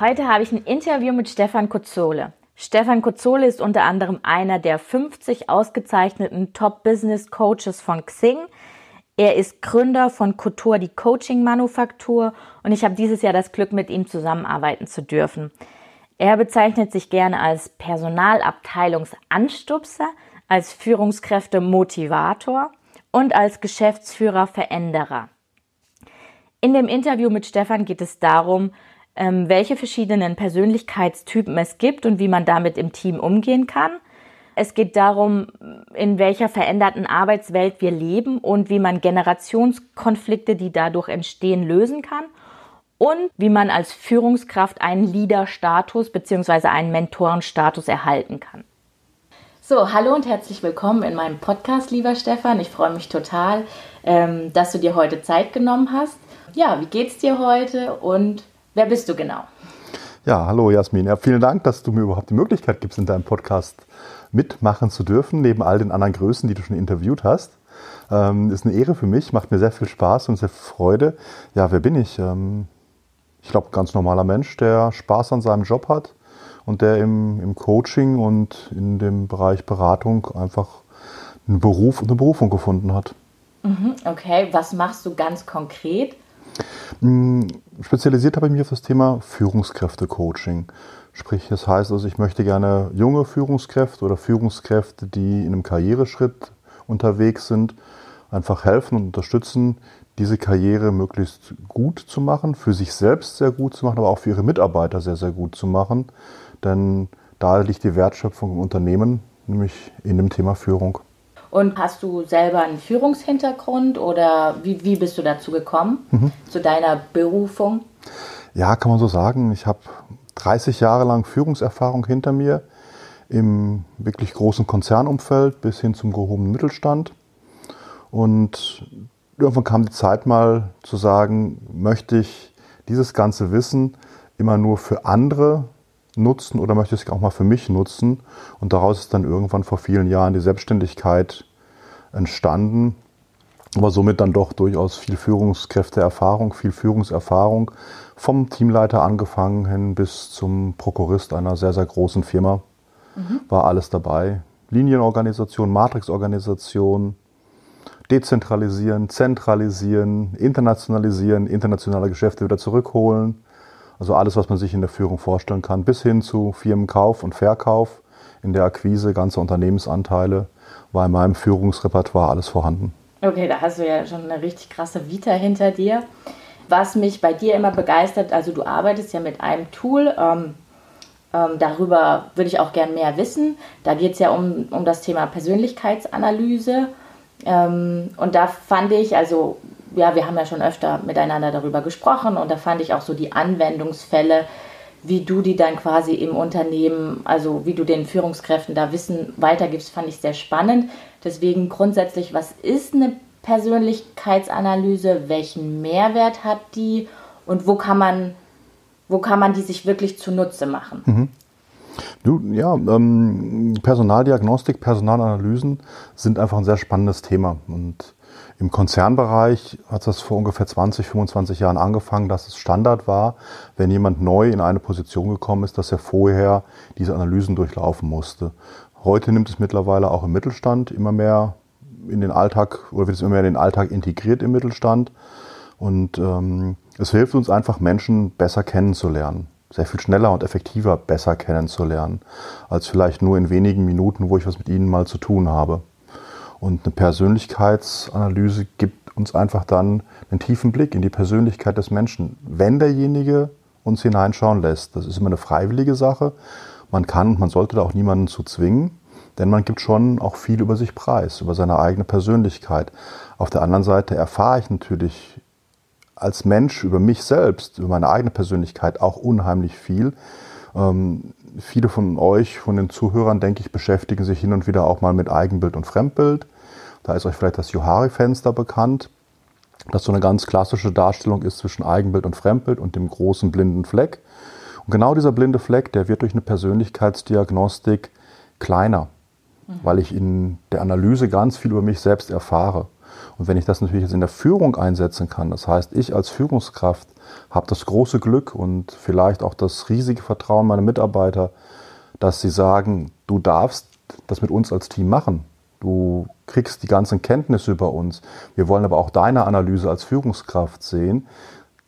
Heute habe ich ein Interview mit Stefan Kozzole. Stefan Kozzole ist unter anderem einer der 50 ausgezeichneten Top-Business-Coaches von Xing. Er ist Gründer von Couture, die Coaching-Manufaktur und ich habe dieses Jahr das Glück, mit ihm zusammenarbeiten zu dürfen. Er bezeichnet sich gerne als Personalabteilungsanstupser, als Führungskräfte-Motivator und als Geschäftsführer-Veränderer. In dem Interview mit Stefan geht es darum, ähm, welche verschiedenen Persönlichkeitstypen es gibt und wie man damit im Team umgehen kann. Es geht darum, in welcher veränderten Arbeitswelt wir leben und wie man Generationskonflikte, die dadurch entstehen, lösen kann. Und wie man als Führungskraft einen Leader-Status bzw. einen Mentorenstatus erhalten kann. So, hallo und herzlich willkommen in meinem Podcast, lieber Stefan. Ich freue mich total, ähm, dass du dir heute Zeit genommen hast. Ja, wie geht's dir heute und Wer bist du genau? Ja, hallo Jasmin. Ja, vielen Dank, dass du mir überhaupt die Möglichkeit gibst, in deinem Podcast mitmachen zu dürfen, neben all den anderen Größen, die du schon interviewt hast. Ähm, ist eine Ehre für mich, macht mir sehr viel Spaß und sehr viel Freude. Ja, wer bin ich? Ähm, ich glaube, ganz normaler Mensch, der Spaß an seinem Job hat und der im, im Coaching und in dem Bereich Beratung einfach einen Beruf und eine Berufung gefunden hat. Mhm, okay, was machst du ganz konkret? Hm, spezialisiert habe ich mich auf das Thema Führungskräfte-Coaching. Sprich, das heißt also, ich möchte gerne junge Führungskräfte oder Führungskräfte, die in einem Karriereschritt unterwegs sind, einfach helfen und unterstützen, diese Karriere möglichst gut zu machen, für sich selbst sehr gut zu machen, aber auch für ihre Mitarbeiter sehr, sehr gut zu machen. Denn da liegt die Wertschöpfung im Unternehmen, nämlich in dem Thema Führung. Und hast du selber einen Führungshintergrund oder wie, wie bist du dazu gekommen, mhm. zu deiner Berufung? Ja, kann man so sagen. Ich habe 30 Jahre lang Führungserfahrung hinter mir im wirklich großen Konzernumfeld bis hin zum gehobenen Mittelstand. Und irgendwann kam die Zeit mal zu sagen, möchte ich dieses ganze Wissen immer nur für andere nutzen oder möchte ich es auch mal für mich nutzen? Und daraus ist dann irgendwann vor vielen Jahren die Selbstständigkeit entstanden, aber somit dann doch durchaus viel Führungskräfteerfahrung, viel Führungserfahrung, vom Teamleiter angefangen hin bis zum Prokurist einer sehr, sehr großen Firma. Mhm. War alles dabei. Linienorganisation, Matrixorganisation, dezentralisieren, zentralisieren, internationalisieren, internationale Geschäfte wieder zurückholen, also alles, was man sich in der Führung vorstellen kann, bis hin zu Firmenkauf und Verkauf, in der Akquise ganzer Unternehmensanteile, war in meinem Führungsrepertoire alles vorhanden. Okay, da hast du ja schon eine richtig krasse Vita hinter dir. Was mich bei dir immer begeistert, also du arbeitest ja mit einem Tool, ähm, ähm, darüber würde ich auch gern mehr wissen. Da geht es ja um, um das Thema Persönlichkeitsanalyse. Ähm, und da fand ich, also ja, wir haben ja schon öfter miteinander darüber gesprochen und da fand ich auch so die Anwendungsfälle, wie du die dann quasi im Unternehmen, also wie du den Führungskräften da Wissen weitergibst, fand ich sehr spannend. Deswegen grundsätzlich, was ist eine Persönlichkeitsanalyse? Welchen Mehrwert hat die? Und wo kann man, wo kann man die sich wirklich zunutze machen? Mhm. Du, ja, ähm, Personaldiagnostik, Personalanalysen sind einfach ein sehr spannendes Thema. Und im Konzernbereich hat das vor ungefähr 20, 25 Jahren angefangen, dass es Standard war, wenn jemand neu in eine Position gekommen ist, dass er vorher diese Analysen durchlaufen musste. Heute nimmt es mittlerweile auch im Mittelstand immer mehr in den Alltag oder wird es immer mehr in den Alltag integriert im Mittelstand. Und ähm, es hilft uns einfach, Menschen besser kennenzulernen. Sehr viel schneller und effektiver besser kennenzulernen, als vielleicht nur in wenigen Minuten, wo ich was mit ihnen mal zu tun habe. Und eine Persönlichkeitsanalyse gibt uns einfach dann einen tiefen Blick in die Persönlichkeit des Menschen, wenn derjenige uns hineinschauen lässt. Das ist immer eine freiwillige Sache. Man kann und man sollte da auch niemanden zu zwingen, denn man gibt schon auch viel über sich preis, über seine eigene Persönlichkeit. Auf der anderen Seite erfahre ich natürlich als Mensch über mich selbst, über meine eigene Persönlichkeit auch unheimlich viel. Ähm, viele von euch, von den Zuhörern, denke ich, beschäftigen sich hin und wieder auch mal mit Eigenbild und Fremdbild. Da ist euch vielleicht das Johari-Fenster bekannt, das so eine ganz klassische Darstellung ist zwischen Eigenbild und Fremdbild und dem großen blinden Fleck. Und genau dieser blinde Fleck, der wird durch eine Persönlichkeitsdiagnostik kleiner, mhm. weil ich in der Analyse ganz viel über mich selbst erfahre. Und wenn ich das natürlich jetzt in der Führung einsetzen kann, das heißt, ich als Führungskraft habe das große Glück und vielleicht auch das riesige Vertrauen meiner Mitarbeiter, dass sie sagen, du darfst das mit uns als Team machen. Du kriegst die ganzen Kenntnisse über uns. Wir wollen aber auch deine Analyse als Führungskraft sehen.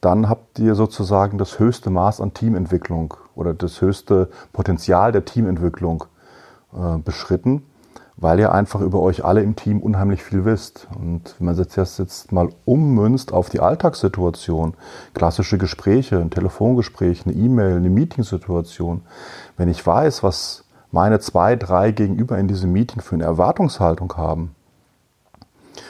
Dann habt ihr sozusagen das höchste Maß an Teamentwicklung oder das höchste Potenzial der Teamentwicklung äh, beschritten weil ihr einfach über euch alle im Team unheimlich viel wisst. Und wenn man das jetzt mal ummünzt auf die Alltagssituation, klassische Gespräche, ein Telefongespräch, eine E-Mail, eine Meetingsituation, wenn ich weiß, was meine zwei, drei gegenüber in diesem Meeting für eine Erwartungshaltung haben,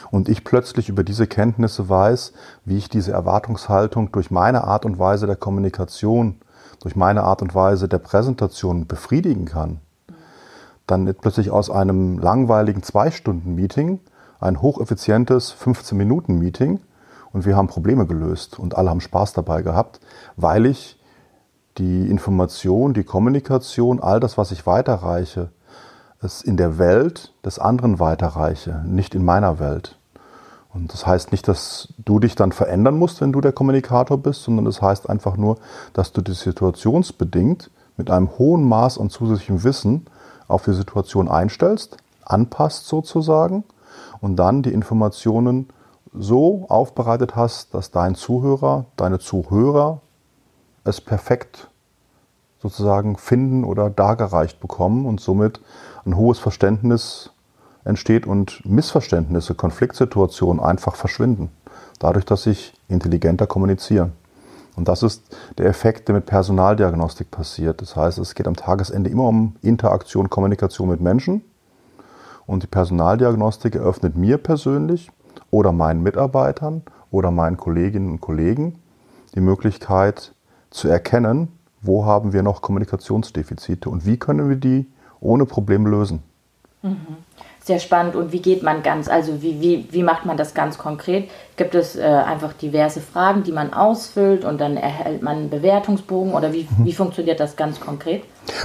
und ich plötzlich über diese Kenntnisse weiß, wie ich diese Erwartungshaltung durch meine Art und Weise der Kommunikation, durch meine Art und Weise der Präsentation befriedigen kann, dann plötzlich aus einem langweiligen Zwei-Stunden-Meeting ein hocheffizientes 15-Minuten-Meeting und wir haben Probleme gelöst und alle haben Spaß dabei gehabt, weil ich die Information, die Kommunikation, all das, was ich weiterreiche, es in der Welt des anderen weiterreiche, nicht in meiner Welt. Und das heißt nicht, dass du dich dann verändern musst, wenn du der Kommunikator bist, sondern das heißt einfach nur, dass du die situationsbedingt mit einem hohen Maß an zusätzlichem Wissen auf die Situation einstellst, anpasst sozusagen und dann die Informationen so aufbereitet hast, dass dein Zuhörer, deine Zuhörer es perfekt sozusagen finden oder dargereicht bekommen und somit ein hohes Verständnis entsteht und Missverständnisse, Konfliktsituationen einfach verschwinden. Dadurch, dass ich intelligenter kommuniziere. Und das ist der Effekt, der mit Personaldiagnostik passiert. Das heißt, es geht am Tagesende immer um Interaktion, Kommunikation mit Menschen. Und die Personaldiagnostik eröffnet mir persönlich oder meinen Mitarbeitern oder meinen Kolleginnen und Kollegen die Möglichkeit zu erkennen, wo haben wir noch Kommunikationsdefizite und wie können wir die ohne Probleme lösen. Mhm sehr spannend. Und wie geht man ganz, also wie, wie, wie macht man das ganz konkret? Gibt es äh, einfach diverse Fragen, die man ausfüllt und dann erhält man einen Bewertungsbogen oder wie, mhm. wie funktioniert das ganz konkret?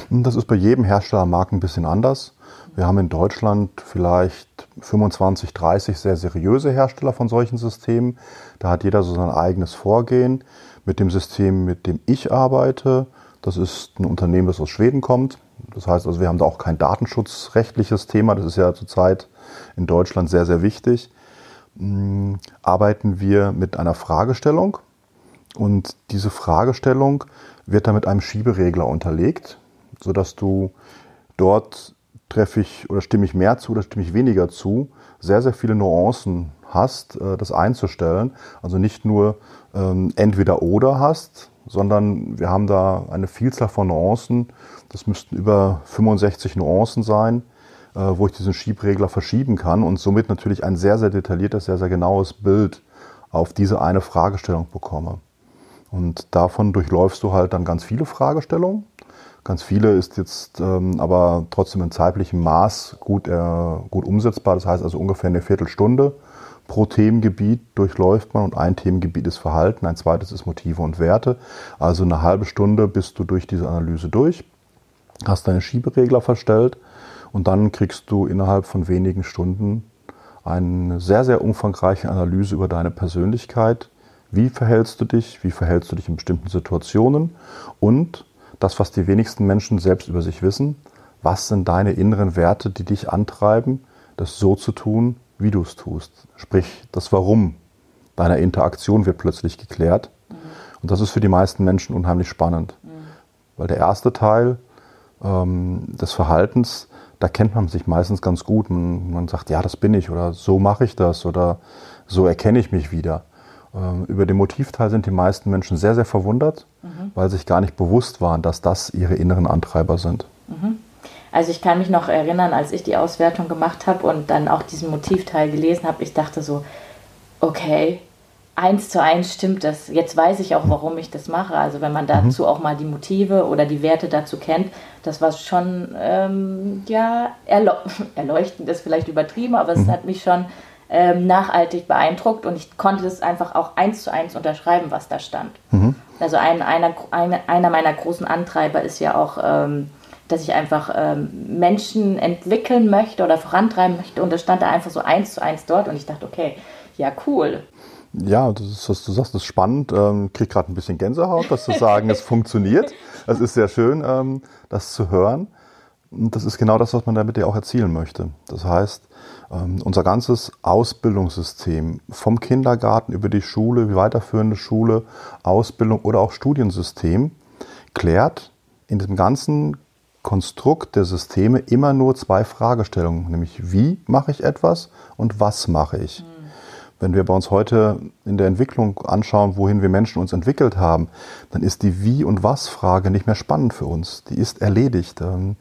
Das ist bei jedem Herstellermarkt ein bisschen anders. Wir haben in Deutschland vielleicht 25, 30 sehr seriöse Hersteller von solchen Systemen. Da hat jeder so sein eigenes Vorgehen. Mit dem System, mit dem ich arbeite, das ist ein Unternehmen, das aus Schweden kommt. Das heißt also, wir haben da auch kein datenschutzrechtliches Thema. Das ist ja zurzeit in Deutschland sehr, sehr wichtig. Hm, arbeiten wir mit einer Fragestellung und diese Fragestellung wird dann mit einem Schieberegler unterlegt, sodass du dort treffe ich oder stimme ich mehr zu oder stimme ich weniger zu, sehr, sehr viele Nuancen hast, äh, das einzustellen. Also nicht nur ähm, entweder oder hast, sondern wir haben da eine Vielzahl von Nuancen. Das müssten über 65 Nuancen sein, äh, wo ich diesen Schiebregler verschieben kann und somit natürlich ein sehr, sehr detailliertes, sehr, sehr genaues Bild auf diese eine Fragestellung bekomme. Und davon durchläufst du halt dann ganz viele Fragestellungen. Ganz viele ist jetzt ähm, aber trotzdem in zeitlichem Maß gut, äh, gut umsetzbar. Das heißt also ungefähr eine Viertelstunde pro Themengebiet durchläuft man und ein Themengebiet ist Verhalten, ein zweites ist Motive und Werte. Also eine halbe Stunde bist du durch diese Analyse durch, hast deine Schieberegler verstellt und dann kriegst du innerhalb von wenigen Stunden eine sehr, sehr umfangreiche Analyse über deine Persönlichkeit. Wie verhältst du dich? Wie verhältst du dich in bestimmten Situationen? Und das, was die wenigsten Menschen selbst über sich wissen, was sind deine inneren Werte, die dich antreiben, das so zu tun, wie du es tust. Sprich, das Warum deiner Interaktion wird plötzlich geklärt. Mhm. Und das ist für die meisten Menschen unheimlich spannend. Mhm. Weil der erste Teil ähm, des Verhaltens, da kennt man sich meistens ganz gut. Man, man, sagt, ja, das bin ich oder so mache ich das oder so erkenne ich mich wieder. Ähm, über den Motivteil sind die meisten Menschen sehr, sehr verwundert, mhm. weil sich gar nicht bewusst waren, dass das ihre inneren Antreiber sind. Mhm. Also ich kann mich noch erinnern, als ich die Auswertung gemacht habe und dann auch diesen Motivteil gelesen habe, ich dachte so, okay, eins zu eins stimmt das. Jetzt weiß ich auch, warum ich das mache. Also wenn man dazu mhm. auch mal die Motive oder die Werte dazu kennt, das war schon, ähm, ja, erleu erleuchtend ist vielleicht übertrieben, aber mhm. es hat mich schon ähm, nachhaltig beeindruckt und ich konnte es einfach auch eins zu eins unterschreiben, was da stand. Mhm. Also ein, einer, eine, einer meiner großen Antreiber ist ja auch, ähm, dass ich einfach ähm, Menschen entwickeln möchte oder vorantreiben möchte und das stand da einfach so eins zu eins dort und ich dachte, okay, ja, cool. Ja, das ist, was du sagst, das ist spannend. Ähm, krieg gerade ein bisschen Gänsehaut, dass zu sagen, es funktioniert. Es ist sehr schön, ähm, das zu hören. Und das ist genau das, was man damit ja auch erzielen möchte. Das heißt, ähm, unser ganzes Ausbildungssystem vom Kindergarten über die Schule, die weiterführende Schule, Ausbildung oder auch Studiensystem klärt in diesem ganzen Konstrukt der Systeme immer nur zwei Fragestellungen, nämlich wie mache ich etwas und was mache ich. Mhm. Wenn wir bei uns heute in der Entwicklung anschauen, wohin wir Menschen uns entwickelt haben, dann ist die Wie- und Was-Frage nicht mehr spannend für uns. Die ist erledigt. Ähm,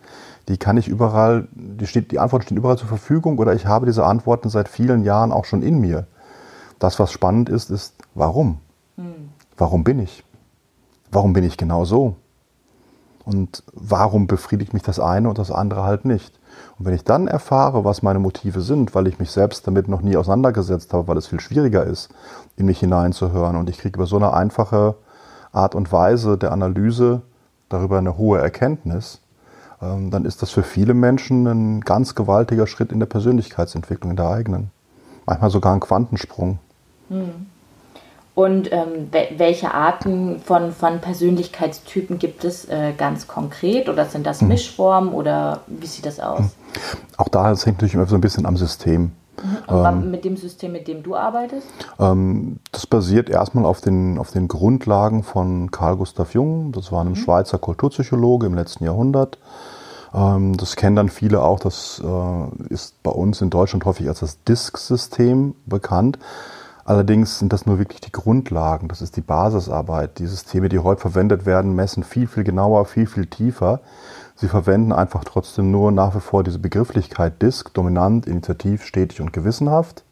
die kann ich überall, die, steht, die Antworten stehen überall zur Verfügung oder ich habe diese Antworten seit vielen Jahren auch schon in mir. Das, was spannend ist, ist, warum? Hm. Warum bin ich? Warum bin ich genau so? Und warum befriedigt mich das eine und das andere halt nicht? Und wenn ich dann erfahre, was meine Motive sind, weil ich mich selbst damit noch nie auseinandergesetzt habe, weil es viel schwieriger ist, in mich hineinzuhören und ich kriege über so eine einfache Art und Weise der Analyse darüber eine hohe Erkenntnis, ähm, dann ist das für viele Menschen ein ganz gewaltiger Schritt in der Persönlichkeitsentwicklung, in der eigenen. Manchmal sogar ein Quantensprung. Hm. Und ähm, welche Arten von, von Persönlichkeitstypen gibt es äh, ganz konkret? Oder sind das hm. Mischformen oder wie sieht das aus? Hm. Auch da hängt natürlich immer so ein bisschen am System. Mhm. Ähm, mit dem System, mit dem du arbeitest? Ähm, das basiert erstmal auf den, auf den Grundlagen von Carl Gustav Jung. Das war ein mhm. Schweizer Kulturpsychologe im letzten Jahrhundert. Ähm, das kennen dann viele auch. Das äh, ist bei uns in Deutschland häufig als das Disk-System bekannt. Allerdings sind das nur wirklich die Grundlagen. Das ist die Basisarbeit. Die Systeme, die heute verwendet werden, messen viel, viel genauer, viel, viel tiefer. Sie verwenden einfach trotzdem nur nach wie vor diese Begrifflichkeit Disk, dominant, initiativ, stetig und gewissenhaft,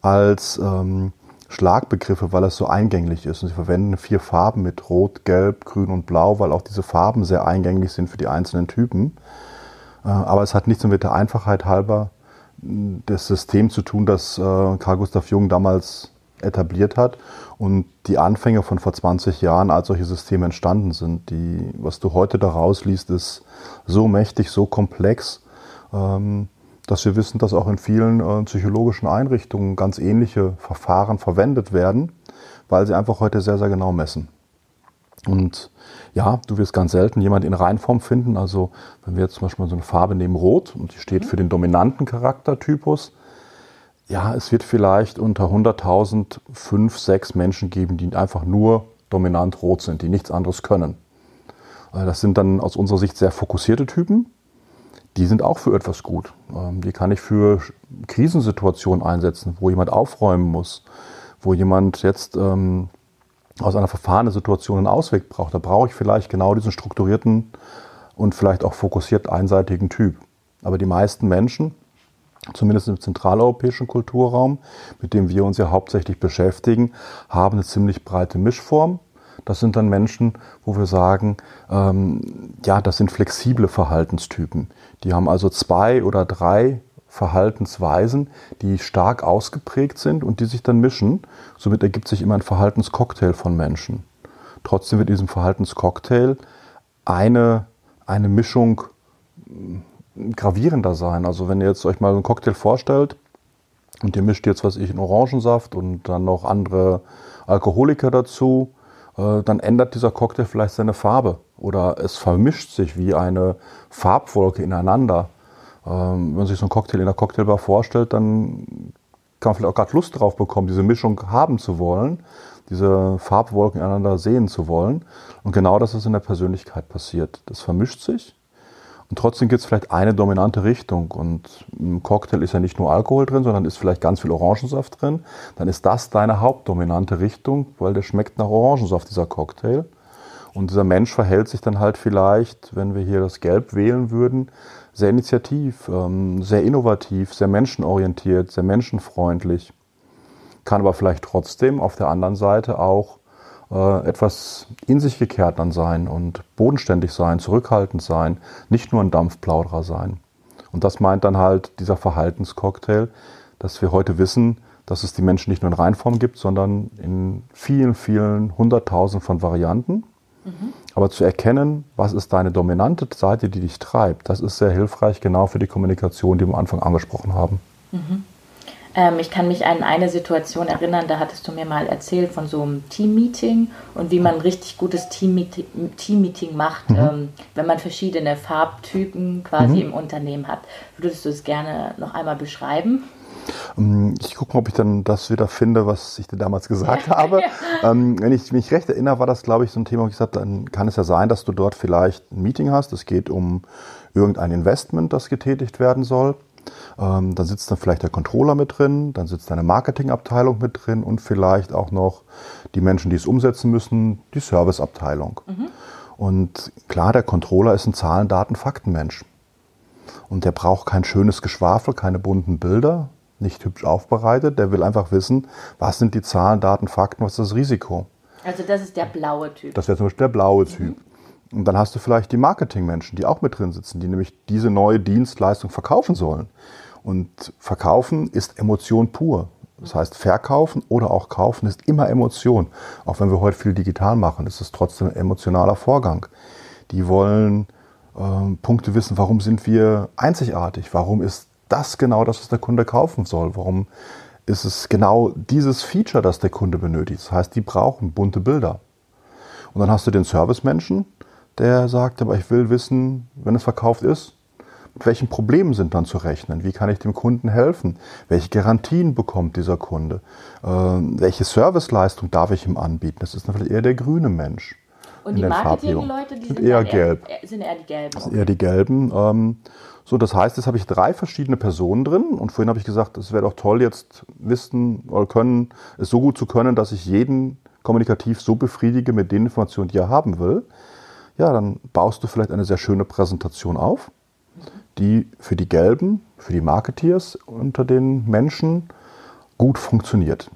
als ähm, Schlagbegriffe, weil es so eingänglich ist. Und sie verwenden vier Farben mit Rot, Gelb, Grün und Blau, weil auch diese Farben sehr eingänglich sind für die einzelnen Typen. Äh, aber es hat nichts mit der Einfachheit halber das System zu tun, das äh, Carl Gustav Jung damals etabliert hat und die Anfänge von vor 20 Jahren, als solche Systeme entstanden sind. Die, was du heute daraus liest, ist so mächtig, so komplex, ähm, dass wir wissen, dass auch in vielen äh, psychologischen Einrichtungen ganz ähnliche Verfahren verwendet werden, weil sie einfach heute sehr, sehr genau messen. Und ja, du wirst ganz selten jemand in Reinform finden. Also wenn wir jetzt zum Beispiel so eine Farbe nehmen Rot und die steht für den dominanten Charaktertypus, ja, es wird vielleicht unter 100.000 fünf, sechs Menschen geben, die einfach nur dominant rot sind, die nichts anderes können. Also das sind dann aus unserer Sicht sehr fokussierte Typen. Die sind auch für etwas gut. Ähm, die kann ich für Krisensituationen einsetzen, wo jemand aufräumen muss, wo jemand jetzt ähm, aus einer verfahrenen Situation einen Ausweg braucht. Da brauche ich vielleicht genau diesen strukturierten und vielleicht auch fokussiert einseitigen Typ. Aber die meisten Menschen zumindest im zentraleuropäischen Kulturraum, mit dem wir uns ja hauptsächlich beschäftigen, haben eine ziemlich breite Mischform. Das sind dann Menschen, wo wir sagen, ähm, ja, das sind flexible Verhaltenstypen. Die haben also zwei oder drei Verhaltensweisen, die stark ausgeprägt sind und die sich dann mischen. Somit ergibt sich immer ein Verhaltenscocktail von Menschen. Trotzdem wird diesem Verhaltenscocktail eine, eine Mischung gravierender sein. Also wenn ihr jetzt euch mal einen Cocktail vorstellt und ihr mischt jetzt, was ich, in Orangensaft und dann noch andere Alkoholiker dazu, äh, dann ändert dieser Cocktail vielleicht seine Farbe oder es vermischt sich wie eine Farbwolke ineinander. Ähm, wenn man sich so einen Cocktail in der Cocktailbar vorstellt, dann kann man vielleicht auch gerade Lust drauf bekommen, diese Mischung haben zu wollen, diese Farbwolken ineinander sehen zu wollen. Und genau das ist in der Persönlichkeit passiert. Das vermischt sich und trotzdem gibt es vielleicht eine dominante Richtung. Und im Cocktail ist ja nicht nur Alkohol drin, sondern ist vielleicht ganz viel Orangensaft drin. Dann ist das deine hauptdominante Richtung, weil der schmeckt nach Orangensaft, dieser Cocktail. Und dieser Mensch verhält sich dann halt vielleicht, wenn wir hier das Gelb wählen würden, sehr initiativ, ähm, sehr innovativ, sehr menschenorientiert, sehr menschenfreundlich. kann aber vielleicht trotzdem auf der anderen Seite auch äh, etwas in sich gekehrt dann sein und bodenständig sein, zurückhaltend sein, nicht nur ein Dampfplauderer sein. Und das meint dann halt dieser Verhaltenscocktail, dass wir heute wissen, dass es die Menschen nicht nur in Reinform gibt, sondern in vielen, vielen hunderttausend von Varianten. Mhm. Aber zu erkennen, was ist deine dominante Seite, die dich treibt, das ist sehr hilfreich, genau für die Kommunikation, die wir am Anfang angesprochen haben. Mhm. Ähm, ich kann mich an eine Situation erinnern, da hattest du mir mal erzählt von so einem Teammeeting und wie man ein richtig gutes Teammeeting, Teammeeting macht, mhm. ähm, wenn man verschiedene Farbtypen quasi mhm. im Unternehmen hat. Würdest du es gerne noch einmal beschreiben? Ähm, ich gucke mal, ob ich dann das wieder finde, was ich dir damals gesagt ja. habe. ähm, wenn ich mich recht erinnere, war das, glaube ich, so ein Thema, wo ich gesagt habe, dann kann es ja sein, dass du dort vielleicht ein Meeting hast. Es geht um irgendein Investment, das getätigt werden soll. Ähm, dann sitzt dann vielleicht der Controller mit drin, dann sitzt eine Marketingabteilung mit drin und vielleicht auch noch die Menschen, die es umsetzen müssen, die Serviceabteilung. Mhm. Und klar, der Controller ist ein Zahlen, Daten, Faktenmensch. Und der braucht kein schönes Geschwafel, keine bunten Bilder, nicht hübsch aufbereitet. Der will einfach wissen, was sind die Zahlen, Daten, Fakten, was ist das Risiko. Also das ist der blaue Typ. Das wäre zum Beispiel der blaue Typ. Mhm. Und dann hast du vielleicht die Marketingmenschen, die auch mit drin sitzen, die nämlich diese neue Dienstleistung verkaufen sollen. Und verkaufen ist Emotion pur. Das heißt, verkaufen oder auch kaufen ist immer Emotion. Auch wenn wir heute viel digital machen, ist es trotzdem ein emotionaler Vorgang. Die wollen äh, Punkte wissen, warum sind wir einzigartig? Warum ist das genau das, was der Kunde kaufen soll? Warum ist es genau dieses Feature, das der Kunde benötigt? Das heißt, die brauchen bunte Bilder. Und dann hast du den Servicemenschen, der sagt, aber ich will wissen, wenn es verkauft ist, mit welchen Problemen sind dann zu rechnen? Wie kann ich dem Kunden helfen? Welche Garantien bekommt dieser Kunde? Äh, welche Serviceleistung darf ich ihm anbieten? Das ist natürlich eher der grüne Mensch. Und die Marketing-Leute, die sind, sind eher gelb. Eher, sind eher die gelben. Das sind eher die gelben. Ähm, so, das heißt, jetzt habe ich drei verschiedene Personen drin und vorhin habe ich gesagt, es wäre doch toll, jetzt wissen oder können, es so gut zu können, dass ich jeden kommunikativ so befriedige mit den Informationen, die er haben will. Ja, dann baust du vielleicht eine sehr schöne Präsentation auf die für die Gelben, für die Marketeers unter den Menschen gut funktioniert.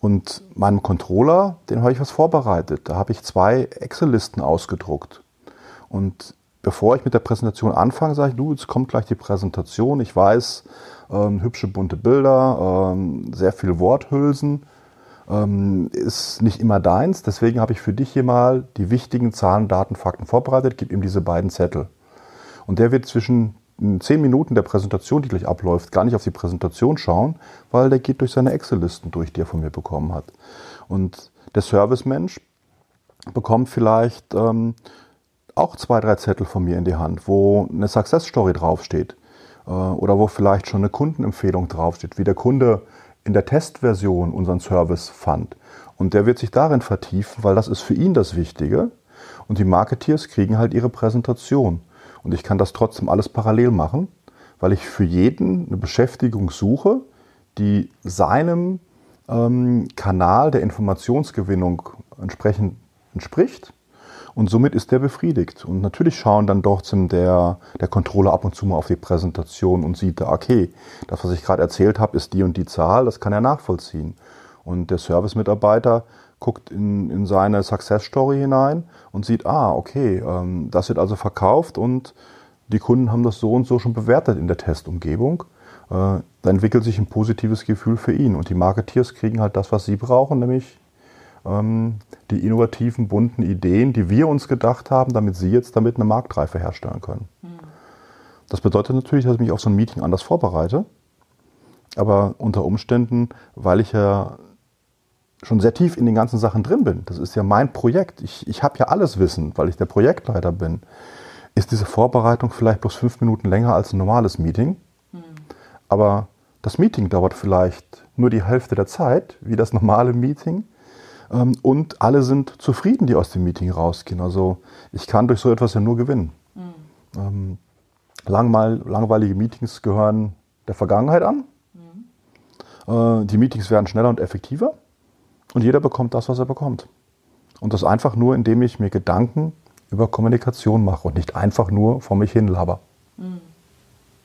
Und meinem Controller, den habe ich was vorbereitet. Da habe ich zwei Excel-Listen ausgedruckt. Und bevor ich mit der Präsentation anfange, sage ich, du, jetzt kommt gleich die Präsentation. Ich weiß, ähm, hübsche bunte Bilder, ähm, sehr viele Worthülsen. Ähm, ist nicht immer deins. Deswegen habe ich für dich hier mal die wichtigen Zahlen, Daten, Fakten vorbereitet. Gib ihm diese beiden Zettel. Und der wird zwischen zehn Minuten der Präsentation, die gleich abläuft, gar nicht auf die Präsentation schauen, weil der geht durch seine Excel-Listen durch, die er von mir bekommen hat. Und der Servicemensch bekommt vielleicht ähm, auch zwei, drei Zettel von mir in die Hand, wo eine Success Story draufsteht äh, oder wo vielleicht schon eine Kundenempfehlung draufsteht, wie der Kunde in der Testversion unseren Service fand. Und der wird sich darin vertiefen, weil das ist für ihn das Wichtige. Und die Marketeers kriegen halt ihre Präsentation. Und ich kann das trotzdem alles parallel machen, weil ich für jeden eine Beschäftigung suche, die seinem ähm, Kanal der Informationsgewinnung entsprechend entspricht. Und somit ist der befriedigt. Und natürlich schauen dann trotzdem der, der Controller ab und zu mal auf die Präsentation und sieht da, okay, das, was ich gerade erzählt habe, ist die und die Zahl, das kann er nachvollziehen. Und der Service-Mitarbeiter guckt in, in seine Success Story hinein und sieht, ah, okay, ähm, das wird also verkauft und die Kunden haben das so und so schon bewertet in der Testumgebung. Äh, da entwickelt sich ein positives Gefühl für ihn und die Marketeers kriegen halt das, was sie brauchen, nämlich die innovativen, bunten Ideen, die wir uns gedacht haben, damit sie jetzt damit eine Marktreife herstellen können. Mhm. Das bedeutet natürlich, dass ich mich auf so ein Meeting anders vorbereite. Aber unter Umständen, weil ich ja schon sehr tief in den ganzen Sachen drin bin, das ist ja mein Projekt, ich, ich habe ja alles Wissen, weil ich der Projektleiter bin, ist diese Vorbereitung vielleicht bloß fünf Minuten länger als ein normales Meeting. Mhm. Aber das Meeting dauert vielleicht nur die Hälfte der Zeit, wie das normale Meeting. Ähm, und alle sind zufrieden, die aus dem Meeting rausgehen. Also ich kann durch so etwas ja nur gewinnen. Mhm. langweilige Meetings gehören der Vergangenheit an. Mhm. die Meetings werden schneller und effektiver. Und jeder bekommt das, was er bekommt. Und das einfach nur, indem ich mir Gedanken über Kommunikation mache und nicht einfach nur vor mich hin laber. Hm.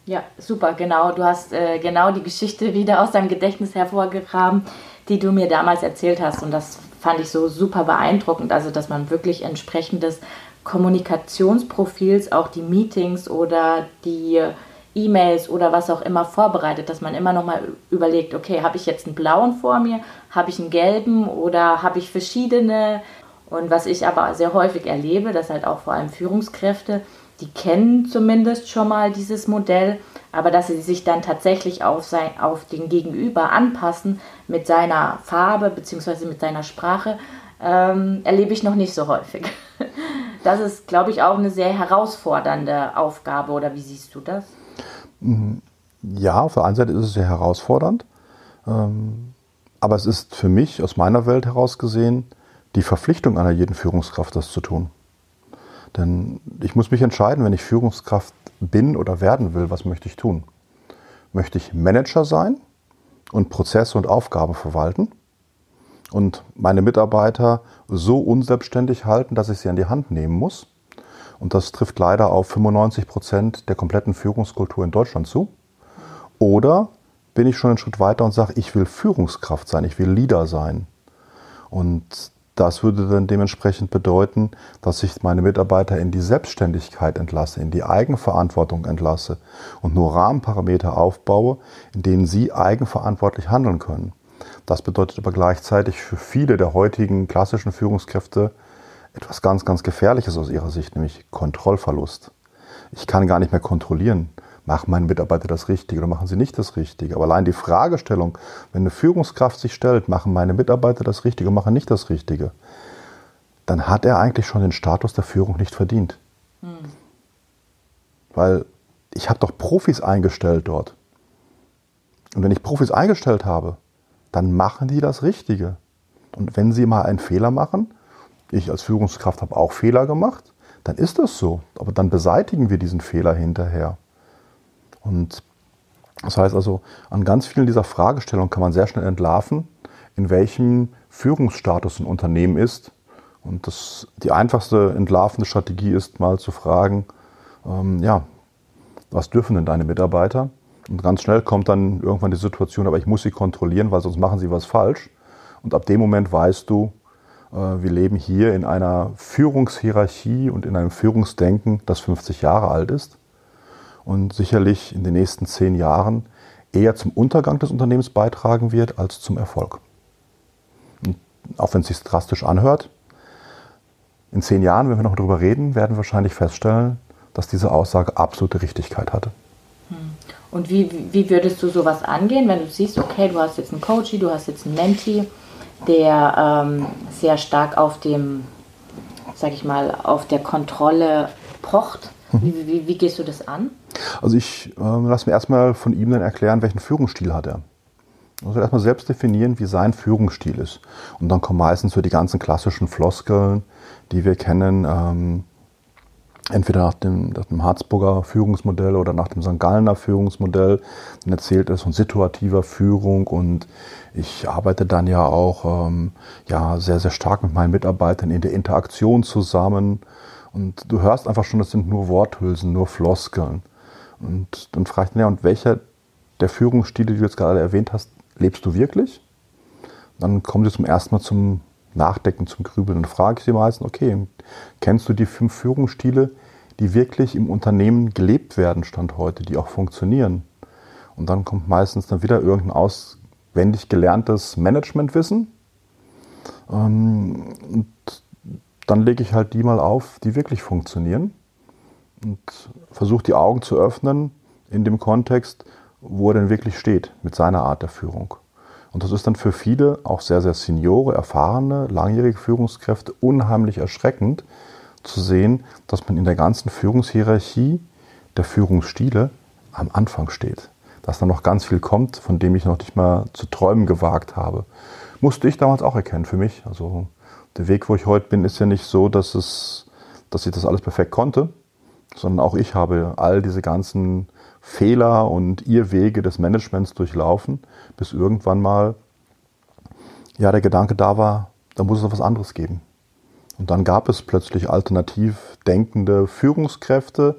Ja, super, genau. Du hast äh, genau die Geschichte wieder aus deinem Gedächtnis hervorgegraben, die du mir damals erzählt hast. Und das fand ich so super beeindruckend. Also, dass man wirklich entsprechendes Kommunikationsprofils auch die Meetings oder die E-Mails oder was auch immer vorbereitet, dass man immer noch mal überlegt, okay, habe ich jetzt einen blauen vor mir, habe ich einen gelben oder habe ich verschiedene und was ich aber sehr häufig erlebe, dass halt auch vor allem Führungskräfte, die kennen zumindest schon mal dieses Modell, aber dass sie sich dann tatsächlich auf, sein, auf den Gegenüber anpassen mit seiner Farbe bzw. mit seiner Sprache, ähm, erlebe ich noch nicht so häufig. Das ist, glaube ich, auch eine sehr herausfordernde Aufgabe, oder wie siehst du das? Mhm. Ja, auf der einen Seite ist es sehr herausfordernd, ähm, aber es ist für mich aus meiner Welt heraus gesehen die Verpflichtung einer jeden Führungskraft, das zu tun. Denn ich muss mich entscheiden, wenn ich Führungskraft bin oder werden will, was möchte ich tun? Möchte ich Manager sein und Prozesse und Aufgaben verwalten und meine Mitarbeiter so unselbstständig halten, dass ich sie an die Hand nehmen muss? Und das trifft leider auf 95 Prozent der kompletten Führungskultur in Deutschland zu. Oder bin ich schon einen Schritt weiter und sage, ich will Führungskraft sein, ich will Leader sein. Und das würde dann dementsprechend bedeuten, dass ich meine Mitarbeiter in die Selbstständigkeit entlasse, in die Eigenverantwortung entlasse und nur Rahmenparameter aufbaue, in denen sie eigenverantwortlich handeln können. Das bedeutet aber gleichzeitig für viele der heutigen klassischen Führungskräfte etwas ganz, ganz Gefährliches aus ihrer Sicht, nämlich Kontrollverlust. Ich kann gar nicht mehr kontrollieren, machen meine Mitarbeiter das Richtige oder machen sie nicht das Richtige. Aber allein die Fragestellung, wenn eine Führungskraft sich stellt, machen meine Mitarbeiter das Richtige oder machen nicht das Richtige, dann hat er eigentlich schon den Status der Führung nicht verdient. Hm. Weil ich habe doch Profis eingestellt dort. Und wenn ich Profis eingestellt habe, dann machen die das Richtige. Und wenn sie mal einen Fehler machen, ich als Führungskraft habe auch Fehler gemacht, dann ist das so. Aber dann beseitigen wir diesen Fehler hinterher. Und das heißt also, an ganz vielen dieser Fragestellungen kann man sehr schnell entlarven, in welchem Führungsstatus ein Unternehmen ist. Und das, die einfachste entlarvende Strategie ist mal zu fragen, ähm, ja, was dürfen denn deine Mitarbeiter? Und ganz schnell kommt dann irgendwann die Situation, aber ich muss sie kontrollieren, weil sonst machen sie was falsch. Und ab dem Moment weißt du, äh, wir leben hier in einer Führungshierarchie und in einem Führungsdenken, das 50 Jahre alt ist und sicherlich in den nächsten zehn Jahren eher zum Untergang des Unternehmens beitragen wird als zum Erfolg. Und auch wenn es sich drastisch anhört, in zehn Jahren, wenn wir noch darüber reden, werden wir wahrscheinlich feststellen, dass diese Aussage absolute Richtigkeit hatte. Hm. Und wie, wie würdest du sowas angehen, wenn du siehst, okay, du hast jetzt einen Coach, du hast jetzt einen Menti, der ähm, sehr stark auf dem, sag ich mal, auf der Kontrolle pocht? Wie, wie, wie, gehst du das an? Also ich äh, lass mir erstmal von ihm dann erklären, welchen Führungsstil hat er. Also erstmal selbst definieren, wie sein Führungsstil ist. Und dann kommen meistens so die ganzen klassischen Floskeln, die wir kennen, ähm, entweder nach dem, nach dem Harzburger Führungsmodell oder nach dem St. Gallener Führungsmodell. Dann erzählt er von situativer Führung und ich arbeite dann ja auch ähm, ja, sehr, sehr stark mit meinen Mitarbeitern in der Interaktion zusammen. Und du hörst einfach schon, das sind nur Worthülsen, nur Floskeln. Und dann fragt man ja, und welcher der Führungsstile, die du jetzt gerade erwähnt hast, lebst du wirklich? Dann kommen sie zum ersten Mal zum Nachdenken, zum Grübeln. Dann frage ich sie meistens, okay, kennst du die fünf Führungsstile, die wirklich im Unternehmen gelebt werden, Stand heute, die auch funktionieren? Und dann kommt meistens dann wieder irgendein auswendig gelerntes Managementwissen. Ähm, und dann lege ich halt die mal auf, die wirklich funktionieren und versuche die Augen zu öffnen in dem Kontext, wo er denn wirklich steht mit seiner Art der Führung. Und das ist dann für viele, auch sehr, sehr Seniore, erfahrene, langjährige Führungskräfte unheimlich erschreckend zu sehen, dass man in der ganzen Führungshierarchie der Führungsstile am Anfang steht. Dass da noch ganz viel kommt, von dem ich noch nicht mal zu träumen gewagt habe. Musste ich damals auch erkennen für mich. Also der Weg, wo ich heute bin, ist ja nicht so, dass, es, dass ich das alles perfekt konnte, sondern auch ich habe all diese ganzen Fehler und Irrwege des Managements durchlaufen, bis irgendwann mal ja der Gedanke da war, da muss es noch was anderes geben. Und dann gab es plötzlich alternativ denkende Führungskräfte,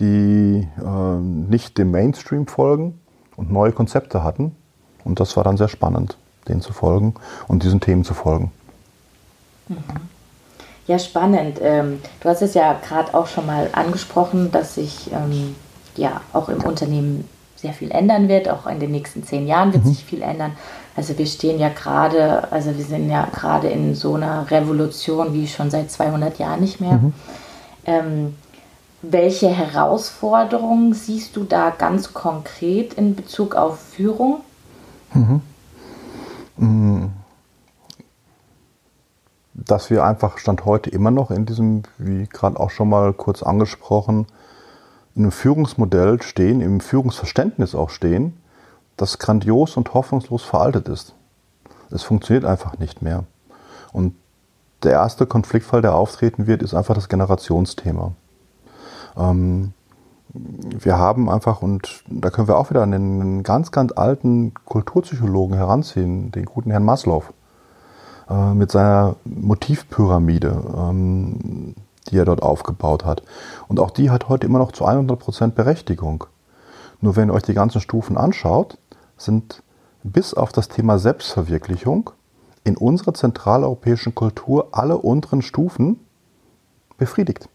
die äh, nicht dem Mainstream folgen und neue Konzepte hatten. Und das war dann sehr spannend. denen zu folgen und diesen Themen zu folgen. Mhm. Ja, spannend. Ähm, du hast es ja gerade auch schon mal angesprochen, dass sich ähm, ja auch im Unternehmen sehr viel ändern wird. Auch in den nächsten zehn Jahren wird mhm. sich viel ändern. Also wir stehen ja gerade, also wir sind ja gerade in so einer Revolution wie schon seit 200 Jahren nicht mehr. Mhm. Ähm, welche Herausforderungen siehst du da ganz konkret in Bezug auf Führung? Mhm. Dass wir einfach Stand heute immer noch in diesem, wie gerade auch schon mal kurz angesprochen, in einem Führungsmodell stehen, im Führungsverständnis auch stehen, das grandios und hoffnungslos veraltet ist. Es funktioniert einfach nicht mehr. Und der erste Konfliktfall, der auftreten wird, ist einfach das Generationsthema. Ähm, wir haben einfach, und da können wir auch wieder einen ganz, ganz alten Kulturpsychologen heranziehen, den guten Herrn Maslow äh, mit seiner Motivpyramide, ähm, die er dort aufgebaut hat. Und auch die hat heute immer noch zu 100% Berechtigung. Nur wenn ihr euch die ganzen Stufen anschaut, sind bis auf das Thema Selbstverwirklichung in unserer zentraleuropäischen Kultur alle unteren Stufen befriedigt.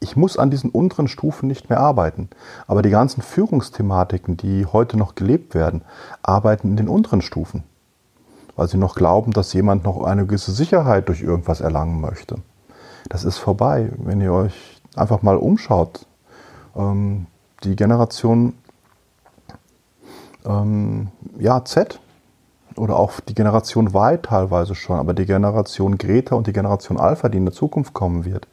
Ich muss an diesen unteren Stufen nicht mehr arbeiten. Aber die ganzen Führungsthematiken, die heute noch gelebt werden, arbeiten in den unteren Stufen weil sie noch glauben, dass jemand noch eine gewisse Sicherheit durch irgendwas erlangen möchte. Das ist vorbei. Wenn ihr euch einfach mal umschaut, ähm, die Generation ähm, ja, Z oder auch die Generation Y teilweise schon, aber die Generation Greta und die Generation Alpha, die in der Zukunft kommen wird,